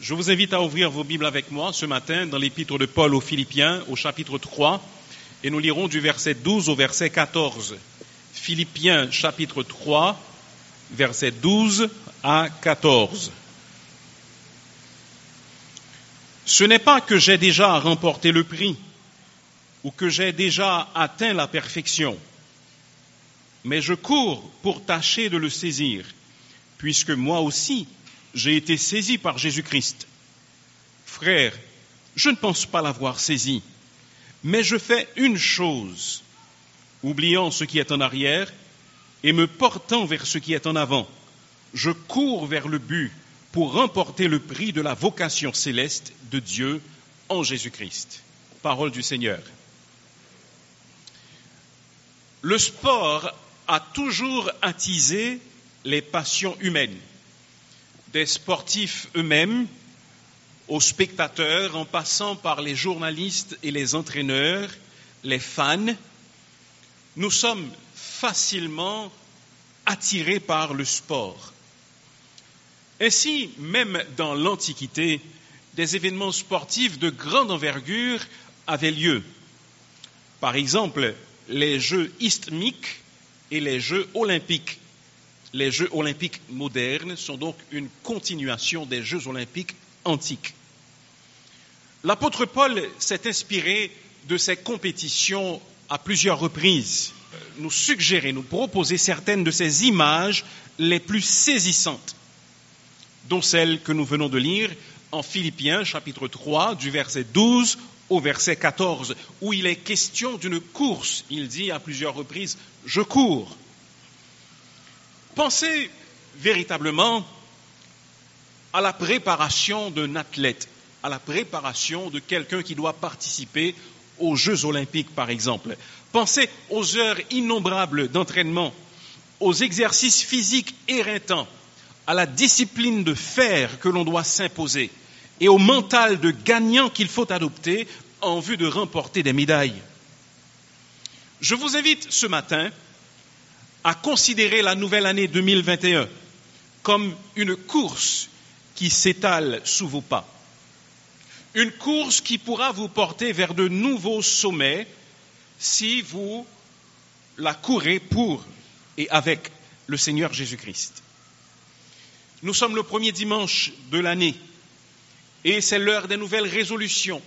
Je vous invite à ouvrir vos Bibles avec moi ce matin dans l'épître de Paul aux Philippiens au chapitre 3 et nous lirons du verset 12 au verset 14. Philippiens chapitre 3 verset 12 à 14. Ce n'est pas que j'ai déjà remporté le prix ou que j'ai déjà atteint la perfection, mais je cours pour tâcher de le saisir, puisque moi aussi j'ai été saisi par Jésus-Christ. Frère, je ne pense pas l'avoir saisi, mais je fais une chose, oubliant ce qui est en arrière et me portant vers ce qui est en avant. Je cours vers le but pour remporter le prix de la vocation céleste de Dieu en Jésus-Christ. Parole du Seigneur. Le sport a toujours attisé les passions humaines des sportifs eux-mêmes aux spectateurs, en passant par les journalistes et les entraîneurs, les fans, nous sommes facilement attirés par le sport. Ainsi, même dans l'Antiquité, des événements sportifs de grande envergure avaient lieu. Par exemple, les Jeux isthmiques et les Jeux olympiques les Jeux olympiques modernes sont donc une continuation des Jeux olympiques antiques. L'apôtre Paul s'est inspiré de ces compétitions à plusieurs reprises, nous suggérer, nous proposer certaines de ces images les plus saisissantes, dont celle que nous venons de lire en Philippiens chapitre 3 du verset 12 au verset 14, où il est question d'une course. Il dit à plusieurs reprises, je cours. Pensez véritablement à la préparation d'un athlète, à la préparation de quelqu'un qui doit participer aux Jeux olympiques, par exemple. Pensez aux heures innombrables d'entraînement, aux exercices physiques éreintants, à la discipline de fer que l'on doit s'imposer et au mental de gagnant qu'il faut adopter en vue de remporter des médailles. Je vous invite ce matin à considérer la nouvelle année 2021 comme une course qui s'étale sous vos pas. Une course qui pourra vous porter vers de nouveaux sommets si vous la courez pour et avec le Seigneur Jésus-Christ. Nous sommes le premier dimanche de l'année et c'est l'heure des nouvelles résolutions.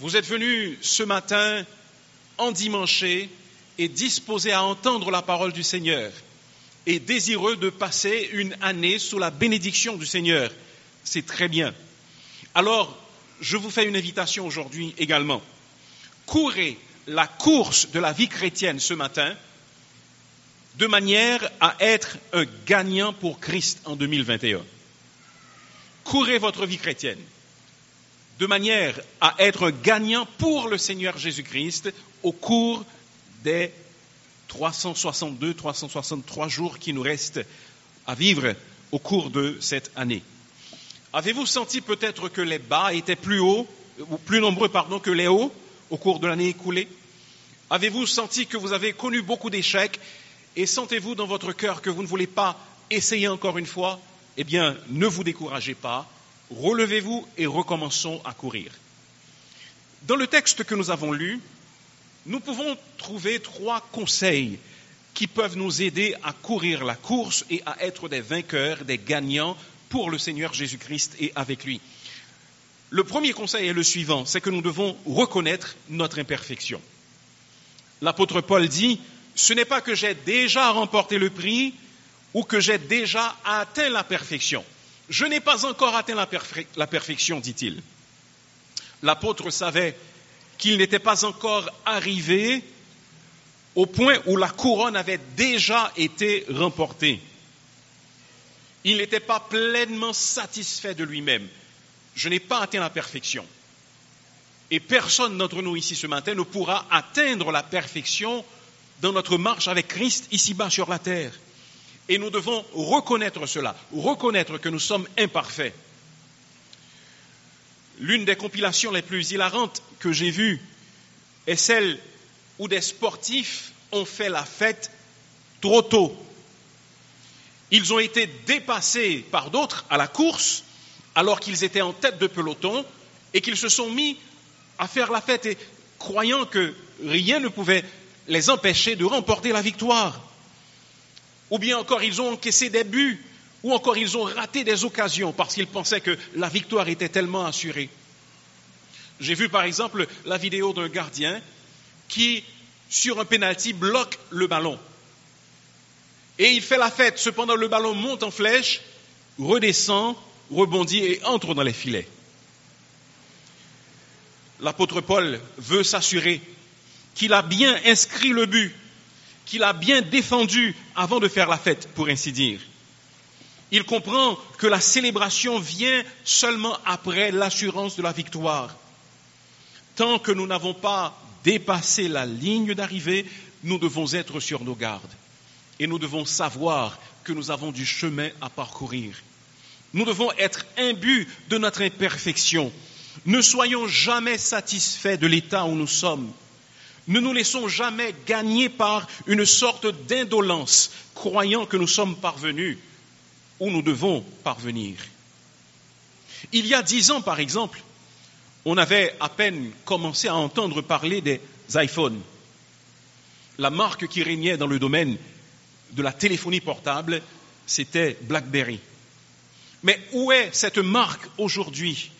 Vous êtes venus ce matin endimanché et disposé à entendre la parole du Seigneur et désireux de passer une année sous la bénédiction du Seigneur. C'est très bien. Alors, je vous fais une invitation aujourd'hui également. Courez la course de la vie chrétienne ce matin de manière à être un gagnant pour Christ en 2021. Courez votre vie chrétienne de manière à être un gagnant pour le Seigneur Jésus-Christ au cours des 362, 363 jours qui nous restent à vivre au cours de cette année. Avez-vous senti peut-être que les bas étaient plus hauts, plus nombreux, pardon, que les hauts au cours de l'année écoulée? Avez-vous senti que vous avez connu beaucoup d'échecs et sentez-vous dans votre cœur que vous ne voulez pas essayer encore une fois? Eh bien, ne vous découragez pas, relevez-vous et recommençons à courir. Dans le texte que nous avons lu, nous pouvons trouver trois conseils qui peuvent nous aider à courir la course et à être des vainqueurs, des gagnants pour le Seigneur Jésus-Christ et avec lui. Le premier conseil est le suivant, c'est que nous devons reconnaître notre imperfection. L'apôtre Paul dit, ce n'est pas que j'ai déjà remporté le prix ou que j'ai déjà atteint la perfection. Je n'ai pas encore atteint la, la perfection, dit-il. L'apôtre savait qu'il n'était pas encore arrivé au point où la couronne avait déjà été remportée. Il n'était pas pleinement satisfait de lui-même. Je n'ai pas atteint la perfection. Et personne d'entre nous ici ce matin ne pourra atteindre la perfection dans notre marche avec Christ ici-bas sur la terre. Et nous devons reconnaître cela, reconnaître que nous sommes imparfaits. L'une des compilations les plus hilarantes que j'ai vues est celle où des sportifs ont fait la fête trop tôt. Ils ont été dépassés par d'autres à la course alors qu'ils étaient en tête de peloton et qu'ils se sont mis à faire la fête croyant que rien ne pouvait les empêcher de remporter la victoire. Ou bien encore ils ont encaissé des buts, ou encore ils ont raté des occasions parce qu'ils pensaient que la victoire était tellement assurée. J'ai vu par exemple la vidéo d'un gardien qui, sur un penalty, bloque le ballon. Et il fait la fête. Cependant, le ballon monte en flèche, redescend, rebondit et entre dans les filets. L'apôtre Paul veut s'assurer qu'il a bien inscrit le but, qu'il a bien défendu avant de faire la fête, pour ainsi dire. Il comprend que la célébration vient seulement après l'assurance de la victoire. Tant que nous n'avons pas dépassé la ligne d'arrivée, nous devons être sur nos gardes. Et nous devons savoir que nous avons du chemin à parcourir. Nous devons être imbus de notre imperfection. Ne soyons jamais satisfaits de l'état où nous sommes. Ne nous laissons jamais gagner par une sorte d'indolence, croyant que nous sommes parvenus où nous devons parvenir. Il y a dix ans, par exemple, on avait à peine commencé à entendre parler des iPhones. La marque qui régnait dans le domaine de la téléphonie portable, c'était BlackBerry. Mais où est cette marque aujourd'hui?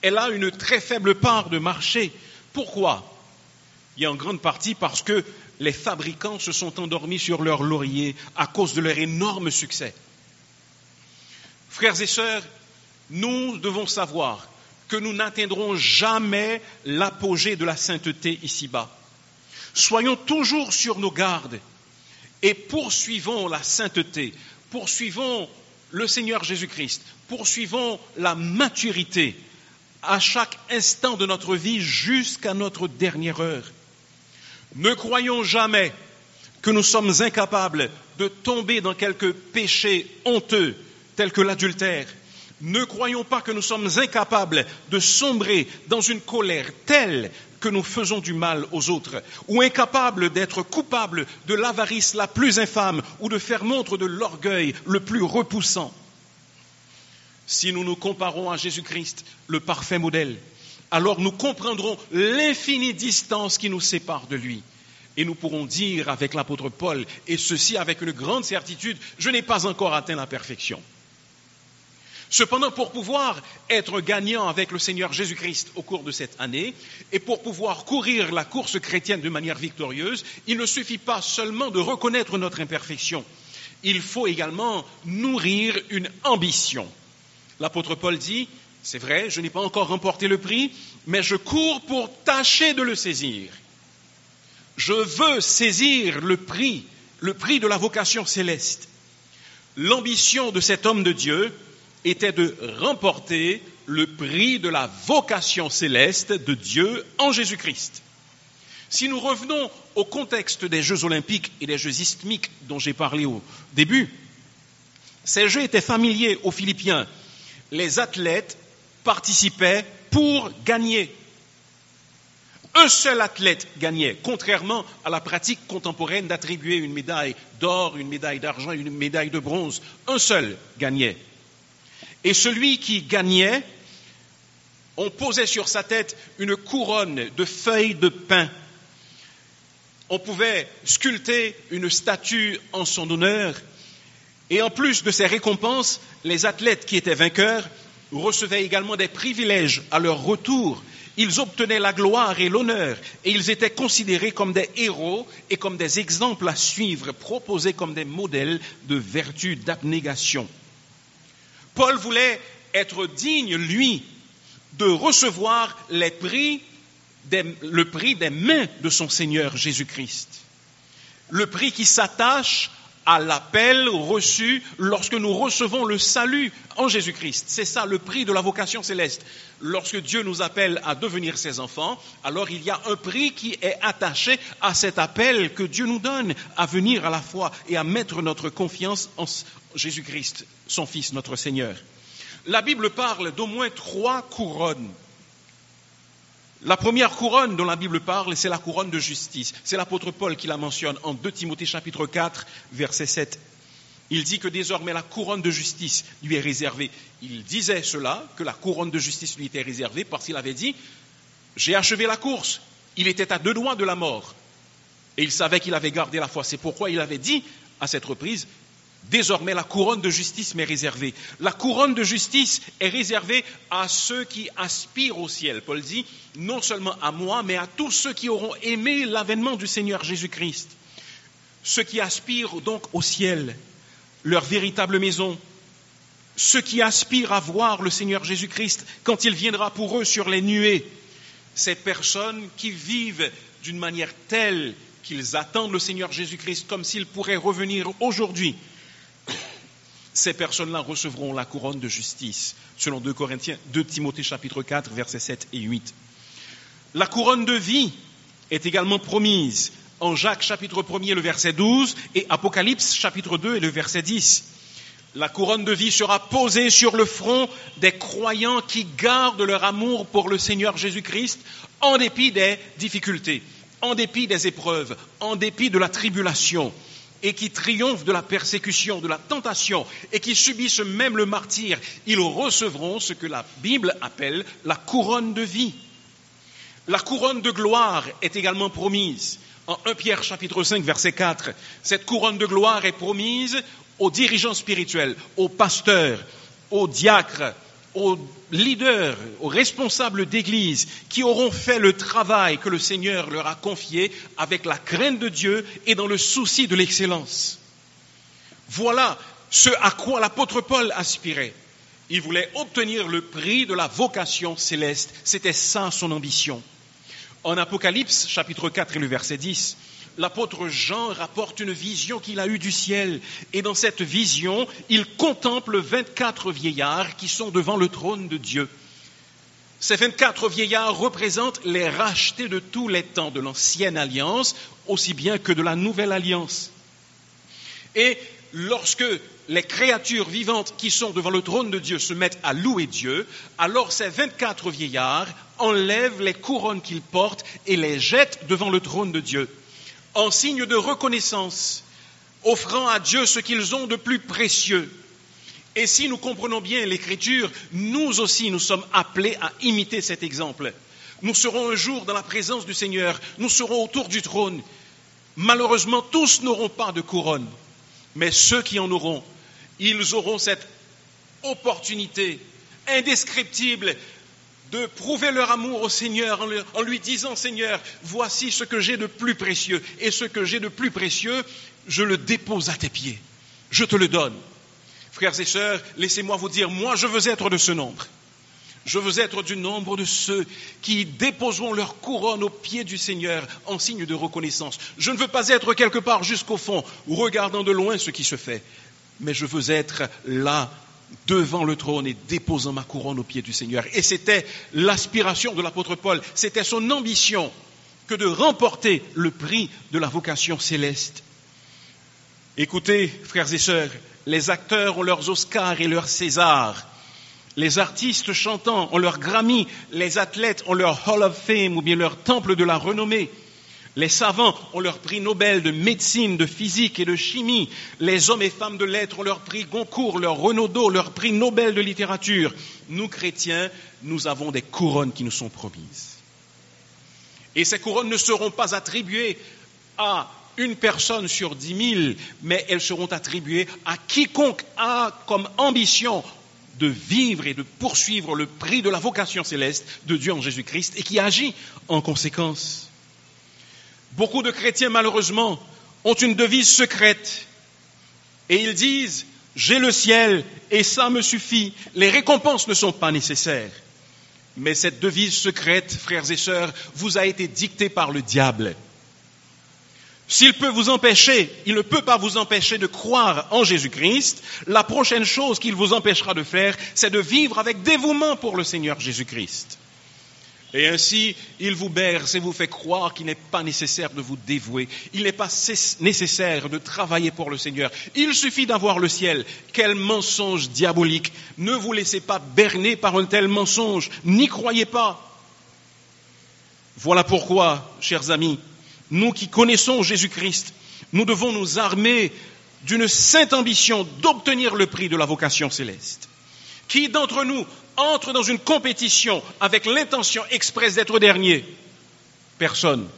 Elle a une très faible part de marché. Pourquoi? Il y a en grande partie parce que les fabricants se sont endormis sur leur laurier à cause de leur énorme succès. Frères et sœurs, nous devons savoir que nous n'atteindrons jamais l'apogée de la sainteté ici-bas. Soyons toujours sur nos gardes et poursuivons la sainteté, poursuivons le Seigneur Jésus-Christ, poursuivons la maturité à chaque instant de notre vie jusqu'à notre dernière heure. Ne croyons jamais que nous sommes incapables de tomber dans quelque péché honteux tel que l'adultère, ne croyons pas que nous sommes incapables de sombrer dans une colère telle que nous faisons du mal aux autres, ou incapables d'être coupables de l'avarice la plus infâme, ou de faire montre de l'orgueil le plus repoussant. Si nous nous comparons à Jésus-Christ, le parfait modèle, alors nous comprendrons l'infinie distance qui nous sépare de lui. Et nous pourrons dire avec l'apôtre Paul, et ceci avec une grande certitude, je n'ai pas encore atteint la perfection. Cependant, pour pouvoir être gagnant avec le Seigneur Jésus-Christ au cours de cette année, et pour pouvoir courir la course chrétienne de manière victorieuse, il ne suffit pas seulement de reconnaître notre imperfection, il faut également nourrir une ambition. L'apôtre Paul dit, c'est vrai, je n'ai pas encore remporté le prix, mais je cours pour tâcher de le saisir. Je veux saisir le prix, le prix de la vocation céleste. L'ambition de cet homme de Dieu, était de remporter le prix de la vocation céleste de Dieu en Jésus-Christ. Si nous revenons au contexte des Jeux olympiques et des Jeux isthmiques dont j'ai parlé au début, ces Jeux étaient familiers aux Philippiens. Les athlètes participaient pour gagner. Un seul athlète gagnait, contrairement à la pratique contemporaine d'attribuer une médaille d'or, une médaille d'argent, une médaille de bronze. Un seul gagnait. Et celui qui gagnait, on posait sur sa tête une couronne de feuilles de pin. On pouvait sculpter une statue en son honneur. Et en plus de ces récompenses, les athlètes qui étaient vainqueurs recevaient également des privilèges à leur retour. Ils obtenaient la gloire et l'honneur et ils étaient considérés comme des héros et comme des exemples à suivre, proposés comme des modèles de vertu, d'abnégation. Paul voulait être digne, lui, de recevoir le prix des mains de son Seigneur Jésus-Christ. Le prix qui s'attache à l'appel reçu lorsque nous recevons le salut en Jésus-Christ. C'est ça le prix de la vocation céleste. Lorsque Dieu nous appelle à devenir ses enfants, alors il y a un prix qui est attaché à cet appel que Dieu nous donne à venir à la foi et à mettre notre confiance en Jésus-Christ, son Fils, notre Seigneur. La Bible parle d'au moins trois couronnes. La première couronne dont la Bible parle, c'est la couronne de justice. C'est l'apôtre Paul qui la mentionne en 2 Timothée chapitre 4, verset 7. Il dit que désormais la couronne de justice lui est réservée. Il disait cela, que la couronne de justice lui était réservée, parce qu'il avait dit, j'ai achevé la course. Il était à deux doigts de la mort. Et il savait qu'il avait gardé la foi. C'est pourquoi il avait dit à cette reprise, Désormais, la couronne de justice m'est réservée. La couronne de justice est réservée à ceux qui aspirent au ciel. Paul dit, non seulement à moi, mais à tous ceux qui auront aimé l'avènement du Seigneur Jésus-Christ. Ceux qui aspirent donc au ciel, leur véritable maison. Ceux qui aspirent à voir le Seigneur Jésus-Christ quand il viendra pour eux sur les nuées. Ces personnes qui vivent d'une manière telle qu'ils attendent le Seigneur Jésus-Christ comme s'il pourrait revenir aujourd'hui, ces personnes-là recevront la couronne de justice, selon 2 Corinthiens, 2 Timothée chapitre 4, versets 7 et 8. La couronne de vie est également promise en Jacques chapitre 1 le verset 12 et Apocalypse chapitre 2 et le verset 10. La couronne de vie sera posée sur le front des croyants qui gardent leur amour pour le Seigneur Jésus-Christ en dépit des difficultés en dépit des épreuves, en dépit de la tribulation, et qui triomphent de la persécution, de la tentation, et qui subissent même le martyr, ils recevront ce que la Bible appelle la couronne de vie. La couronne de gloire est également promise. En 1 Pierre chapitre 5 verset 4, cette couronne de gloire est promise aux dirigeants spirituels, aux pasteurs, aux diacres, aux leaders, aux responsables d'église qui auront fait le travail que le Seigneur leur a confié avec la crainte de Dieu et dans le souci de l'excellence. Voilà ce à quoi l'apôtre Paul aspirait. Il voulait obtenir le prix de la vocation céleste. C'était ça son ambition. En Apocalypse chapitre 4 et le verset 10, l'apôtre Jean rapporte une vision qu'il a eue du ciel. Et dans cette vision, il contemple 24 vieillards qui sont devant le trône de Dieu. Ces 24 vieillards représentent les rachetés de tous les temps de l'ancienne alliance, aussi bien que de la nouvelle alliance. Et lorsque les créatures vivantes qui sont devant le trône de Dieu se mettent à louer Dieu, alors ces 24 vieillards enlèvent les couronnes qu'ils portent et les jettent devant le trône de Dieu en signe de reconnaissance, offrant à Dieu ce qu'ils ont de plus précieux. Et si nous comprenons bien l'Écriture, nous aussi nous sommes appelés à imiter cet exemple. Nous serons un jour dans la présence du Seigneur, nous serons autour du trône. Malheureusement, tous n'auront pas de couronne, mais ceux qui en auront, ils auront cette opportunité indescriptible de prouver leur amour au Seigneur en lui disant, Seigneur, voici ce que j'ai de plus précieux, et ce que j'ai de plus précieux, je le dépose à tes pieds, je te le donne. Frères et sœurs, laissez-moi vous dire, moi je veux être de ce nombre. Je veux être du nombre de ceux qui déposeront leur couronne aux pieds du Seigneur en signe de reconnaissance. Je ne veux pas être quelque part jusqu'au fond, regardant de loin ce qui se fait, mais je veux être là devant le trône et déposant ma couronne aux pieds du Seigneur. Et c'était l'aspiration de l'apôtre Paul, c'était son ambition que de remporter le prix de la vocation céleste. Écoutez, frères et sœurs, les acteurs ont leurs Oscars et leurs Césars. Les artistes chantants ont leurs Grammy, les athlètes ont leur Hall of Fame ou bien leur temple de la renommée. Les savants ont leur prix Nobel de médecine, de physique et de chimie. Les hommes et femmes de lettres ont leur prix Goncourt, leur Renaudot, leur prix Nobel de littérature. Nous, chrétiens, nous avons des couronnes qui nous sont promises. Et ces couronnes ne seront pas attribuées à une personne sur dix mille, mais elles seront attribuées à quiconque a comme ambition de vivre et de poursuivre le prix de la vocation céleste de Dieu en Jésus-Christ et qui agit en conséquence. Beaucoup de chrétiens, malheureusement, ont une devise secrète. Et ils disent, j'ai le ciel et ça me suffit. Les récompenses ne sont pas nécessaires. Mais cette devise secrète, frères et sœurs, vous a été dictée par le diable. S'il peut vous empêcher, il ne peut pas vous empêcher de croire en Jésus-Christ. La prochaine chose qu'il vous empêchera de faire, c'est de vivre avec dévouement pour le Seigneur Jésus-Christ. Et ainsi, il vous berce et vous fait croire qu'il n'est pas nécessaire de vous dévouer. Il n'est pas nécessaire de travailler pour le Seigneur. Il suffit d'avoir le ciel. Quel mensonge diabolique. Ne vous laissez pas berner par un tel mensonge. N'y croyez pas. Voilà pourquoi, chers amis, nous qui connaissons Jésus-Christ, nous devons nous armer d'une sainte ambition d'obtenir le prix de la vocation céleste Qui d'entre nous entre dans une compétition avec l'intention expresse d'être dernier? Personne.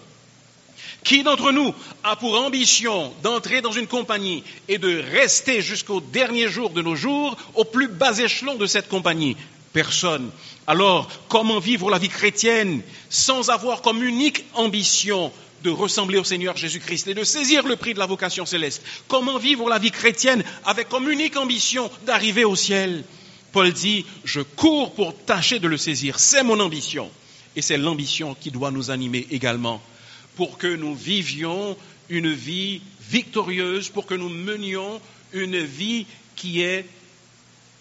Qui d'entre nous a pour ambition d'entrer dans une compagnie et de rester jusqu'au dernier jour de nos jours au plus bas échelon de cette compagnie? Personne. Alors, comment vivre la vie chrétienne sans avoir comme unique ambition de ressembler au Seigneur Jésus-Christ et de saisir le prix de la vocation céleste? Comment vivre la vie chrétienne avec comme unique ambition d'arriver au ciel? Paul dit, je cours pour tâcher de le saisir. C'est mon ambition. Et c'est l'ambition qui doit nous animer également pour que nous vivions une vie victorieuse, pour que nous menions une vie qui est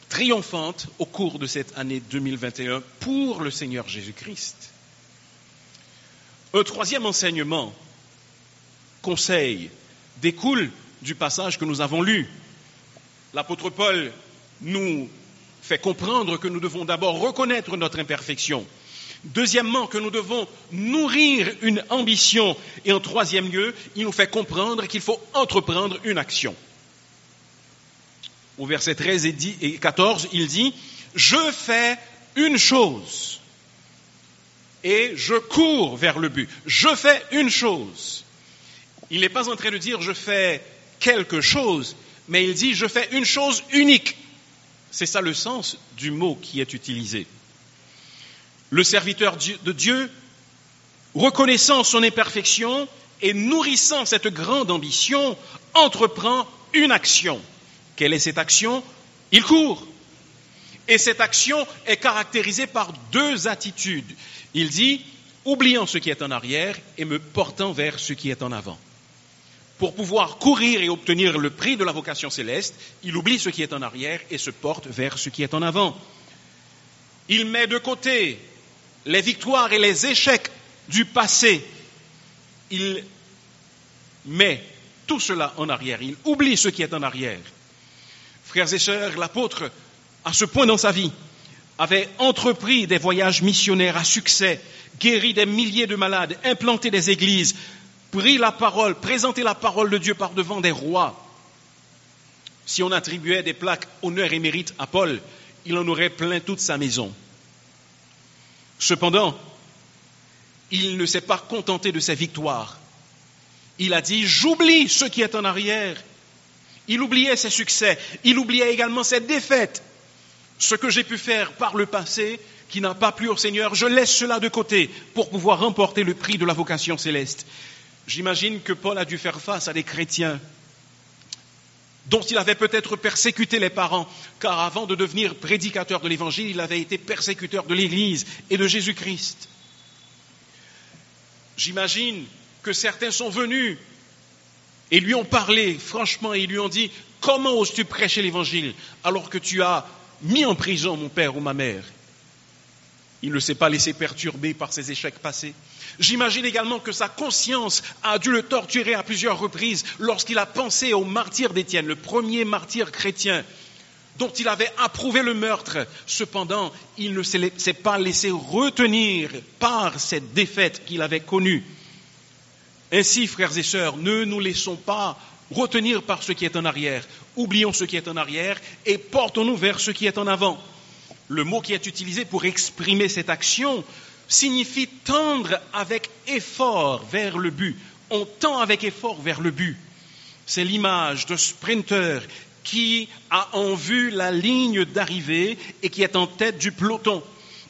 triomphante au cours de cette année 2021 pour le Seigneur Jésus-Christ. Un troisième enseignement, conseil, découle du passage que nous avons lu. L'apôtre Paul nous fait comprendre que nous devons d'abord reconnaître notre imperfection Deuxièmement, que nous devons nourrir une ambition. Et en troisième lieu, il nous fait comprendre qu'il faut entreprendre une action. Au verset 13 et 14, il dit, je fais une chose et je cours vers le but. Je fais une chose. Il n'est pas en train de dire je fais quelque chose, mais il dit je fais une chose unique. C'est ça le sens du mot qui est utilisé le serviteur de Dieu, reconnaissant son imperfection et nourrissant cette grande ambition, entreprend une action. Quelle est cette action? Il court. Et cette action est caractérisée par deux attitudes. Il dit, oubliant ce qui est en arrière et me portant vers ce qui est en avant. Pour pouvoir courir et obtenir le prix de la vocation céleste, il oublie ce qui est en arrière et se porte vers ce qui est en avant. Il met de côté les victoires et les échecs du passé, il met tout cela en arrière, il oublie ce qui est en arrière. Frères et sœurs, l'apôtre, à ce point dans sa vie, avait entrepris des voyages missionnaires à succès, guéri des milliers de malades, implanté des églises, pris la parole, présenté la parole de Dieu par devant des rois. Si on attribuait des plaques honneur et mérite à Paul, il en aurait plein toute sa maison. Cependant, il ne s'est pas contenté de ses victoires. Il a dit, j'oublie ce qui est en arrière. Il oubliait ses succès, il oubliait également ses défaites. Ce que j'ai pu faire par le passé, qui n'a pas plu au Seigneur, je laisse cela de côté pour pouvoir remporter le prix de la vocation céleste. J'imagine que Paul a dû faire face à des chrétiens dont il avait peut-être persécuté les parents, car avant de devenir prédicateur de l'Évangile, il avait été persécuteur de l'Église et de Jésus-Christ. J'imagine que certains sont venus et lui ont parlé franchement et lui ont dit, comment oses-tu prêcher l'Évangile alors que tu as mis en prison mon père ou ma mère? Il ne s'est pas laissé perturber par ses échecs passés. J'imagine également que sa conscience a dû le torturer à plusieurs reprises lorsqu'il a pensé au martyr d'Étienne, le premier martyr chrétien dont il avait approuvé le meurtre. Cependant, il ne s'est pas laissé retenir par cette défaite qu'il avait connue. Ainsi, frères et sœurs, ne nous laissons pas retenir par ce qui est en arrière. Oublions ce qui est en arrière et portons-nous vers ce qui est en avant. Le mot qui est utilisé pour exprimer cette action signifie tendre avec effort vers le but. On tend avec effort vers le but. C'est l'image de sprinter qui a en vue la ligne d'arrivée et qui est en tête du peloton.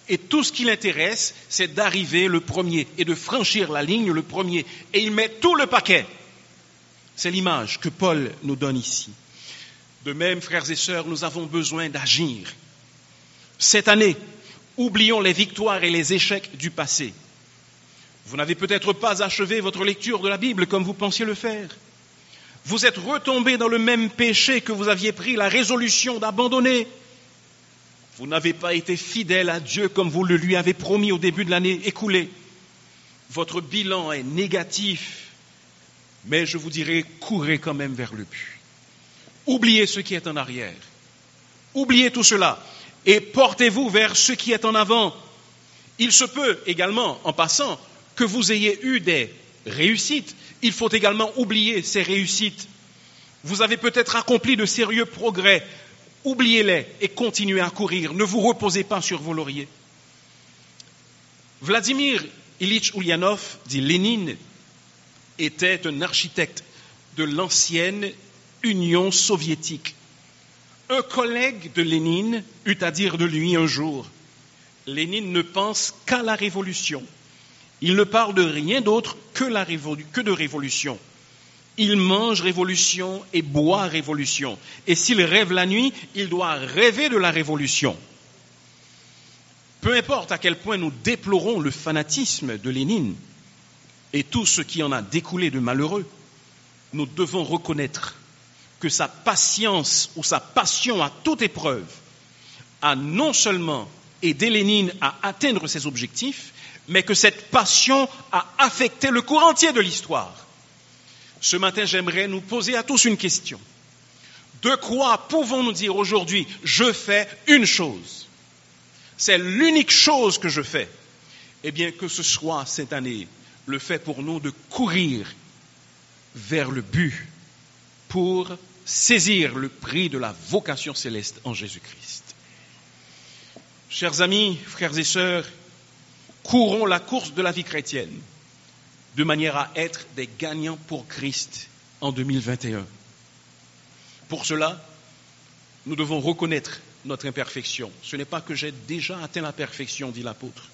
Et tout ce qui l'intéresse, c'est d'arriver le premier et de franchir la ligne le premier. Et il met tout le paquet. C'est l'image que Paul nous donne ici. De même, frères et sœurs, nous avons besoin d'agir. Cette année, Oublions les victoires et les échecs du passé. Vous n'avez peut-être pas achevé votre lecture de la Bible comme vous pensiez le faire. Vous êtes retombé dans le même péché que vous aviez pris la résolution d'abandonner. Vous n'avez pas été fidèle à Dieu comme vous le lui avez promis au début de l'année écoulée. Votre bilan est négatif, mais je vous dirais, courez quand même vers le but. Oubliez ce qui est en arrière. Oubliez tout cela et portez-vous vers ce qui est en avant. Il se peut également, en passant, que vous ayez eu des réussites. Il faut également oublier ces réussites. Vous avez peut-être accompli de sérieux progrès. Oubliez-les et continuez à courir. Ne vous reposez pas sur vos lauriers. Vladimir Ilyich Ulyanov, dit Lénine, était un architecte de l'ancienne Union soviétique. Un collègue de Lénine eut à dire de lui un jour, Lénine ne pense qu'à la révolution. Il ne parle de rien d'autre que, de révolution. Il mange révolution et boit révolution. Et s'il rêve la nuit, il doit rêver de la révolution. Peu importe à quel point nous déplorons le fanatisme de Lénine et tout ce qui en a découlé de malheureux, nous devons reconnaître que sa patience ou sa passion à toute épreuve a non seulement aidé Lénine à atteindre ses objectifs, mais que cette passion a affecté le cours entier de l'histoire. Ce matin, j'aimerais nous poser à tous une question. De quoi pouvons-nous dire aujourd'hui, je fais une chose? C'est l'unique chose que je fais. Eh bien, que ce soit cette année le fait pour nous de courir vers le but pour saisir le prix de la vocation céleste en Jésus-Christ. Chers amis, frères et sœurs, courons la course de la vie chrétienne de manière à être des gagnants pour Christ en 2021. Pour cela, nous devons reconnaître notre imperfection. Ce n'est pas que j'ai déjà atteint la perfection, dit l'apôtre.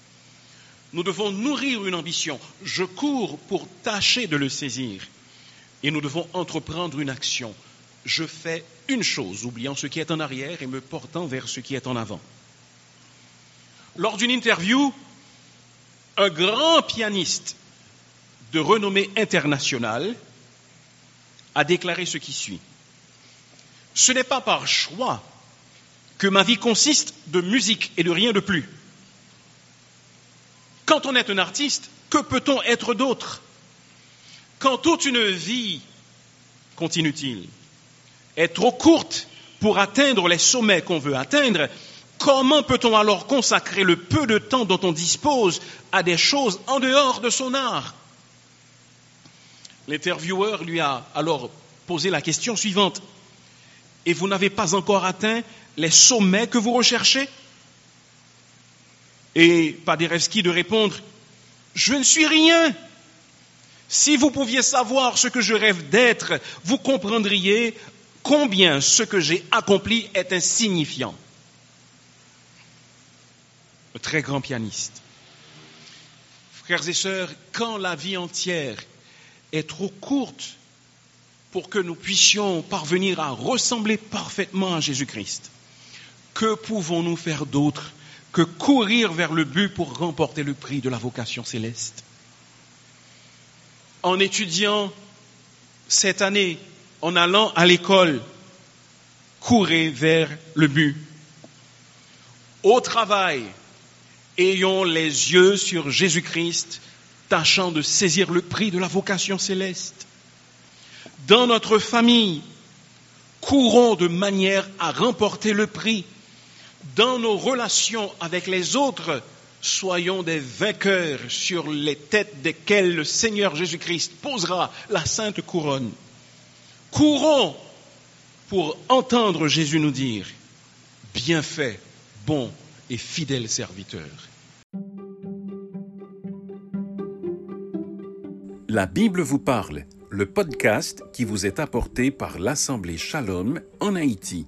Nous devons nourrir une ambition. Je cours pour tâcher de le saisir. Et nous devons entreprendre une action. Je fais une chose, oubliant ce qui est en arrière et me portant vers ce qui est en avant. Lors d'une interview, un grand pianiste de renommée internationale a déclaré ce qui suit. Ce n'est pas par choix que ma vie consiste de musique et de rien de plus. Quand on est un artiste, que peut-on être d'autre? Quand toute une vie, continue-t-il, est trop courte pour atteindre les sommets qu'on veut atteindre, comment peut-on alors consacrer le peu de temps dont on dispose à des choses en dehors de son art? L'intervieweur lui a alors posé la question suivante. Et vous n'avez pas encore atteint les sommets que vous recherchez? Et Paderewski de répondre, je ne suis rien. Si vous pouviez savoir ce que je rêve d'être, vous comprendriez combien ce que j'ai accompli est insignifiant. Un très grand pianiste. Frères et sœurs, quand la vie entière est trop courte pour que nous puissions parvenir à ressembler parfaitement à Jésus-Christ, que pouvons-nous faire d'autre que courir vers le but pour remporter le prix de la vocation céleste? En étudiant cette année, en allant à l'école, courez vers le but. Au travail, ayons les yeux sur Jésus-Christ tâchant de saisir le prix de la vocation céleste. Dans notre famille, courons de manière à remporter le prix. Dans nos relations avec les autres, soyons des vainqueurs sur les têtes desquelles le Seigneur Jésus-Christ posera la sainte couronne. Courons pour entendre Jésus nous dire, bien fait, bon et fidèle serviteur. La Bible vous parle, le podcast qui vous est apporté par l'Assemblée Shalom en Haïti.